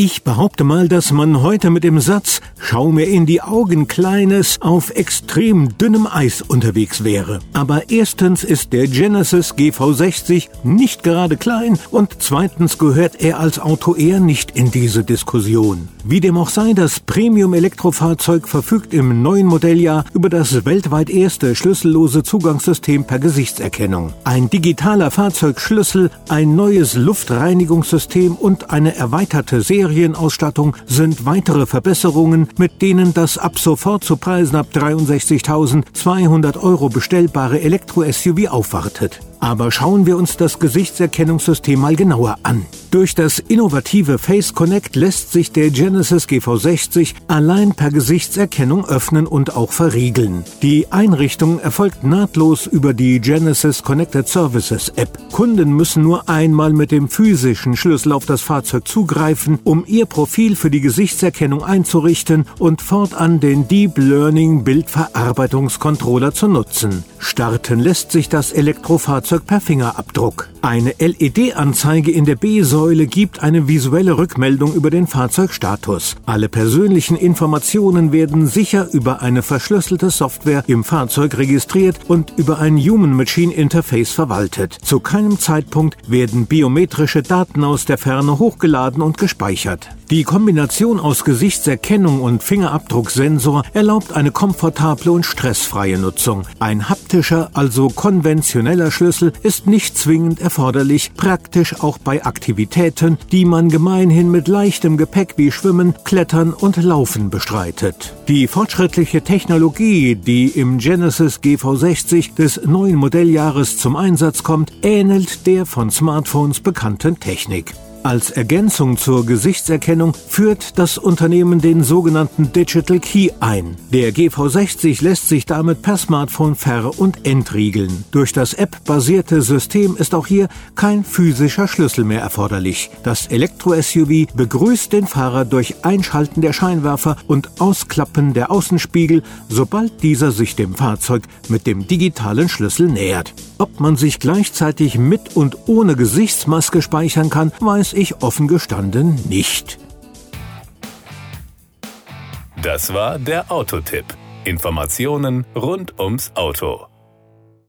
Ich behaupte mal, dass man heute mit dem Satz Schau mir in die Augen, Kleines, auf extrem dünnem Eis unterwegs wäre. Aber erstens ist der Genesis GV60 nicht gerade klein und zweitens gehört er als Auto eher nicht in diese Diskussion. Wie dem auch sei, das Premium-Elektrofahrzeug verfügt im neuen Modelljahr über das weltweit erste schlüssellose Zugangssystem per Gesichtserkennung. Ein digitaler Fahrzeugschlüssel, ein neues Luftreinigungssystem und eine erweiterte Serie Serienausstattung sind weitere Verbesserungen, mit denen das ab sofort zu Preisen ab 63.200 Euro bestellbare Elektro-SUV aufwartet. Aber schauen wir uns das Gesichtserkennungssystem mal genauer an. Durch das innovative Face Connect lässt sich der Genesis GV60 allein per Gesichtserkennung öffnen und auch verriegeln. Die Einrichtung erfolgt nahtlos über die Genesis Connected Services App. Kunden müssen nur einmal mit dem physischen Schlüssel auf das Fahrzeug zugreifen, um ihr Profil für die Gesichtserkennung einzurichten und fortan den Deep Learning Bildverarbeitungscontroller zu nutzen. Starten lässt sich das Elektrofahrzeug per Fingerabdruck. Eine LED-Anzeige in der B-Säule gibt eine visuelle Rückmeldung über den Fahrzeugstatus. Alle persönlichen Informationen werden sicher über eine verschlüsselte Software im Fahrzeug registriert und über ein Human-Machine-Interface verwaltet. Zu keinem Zeitpunkt werden biometrische Daten aus der Ferne hochgeladen und gespeichert. Die Kombination aus Gesichtserkennung und Fingerabdrucksensor erlaubt eine komfortable und stressfreie Nutzung. Ein haptischer, also konventioneller Schlüssel ist nicht zwingend erforderlich, praktisch auch bei Aktivitäten, die man gemeinhin mit leichtem Gepäck wie Schwimmen, Klettern und Laufen bestreitet. Die fortschrittliche Technologie, die im Genesis GV60 des neuen Modelljahres zum Einsatz kommt, ähnelt der von Smartphones bekannten Technik. Als Ergänzung zur Gesichtserkennung führt das Unternehmen den sogenannten Digital Key ein. Der GV60 lässt sich damit per Smartphone ver- und entriegeln. Durch das App-basierte System ist auch hier kein physischer Schlüssel mehr erforderlich. Das Elektro-SUV begrüßt den Fahrer durch Einschalten der Scheinwerfer und Ausklappen der Außenspiegel, sobald dieser sich dem Fahrzeug mit dem digitalen Schlüssel nähert. Ob man sich gleichzeitig mit und ohne Gesichtsmaske speichern kann, weiß ich offen gestanden nicht. Das war der Autotipp. Informationen rund ums Auto.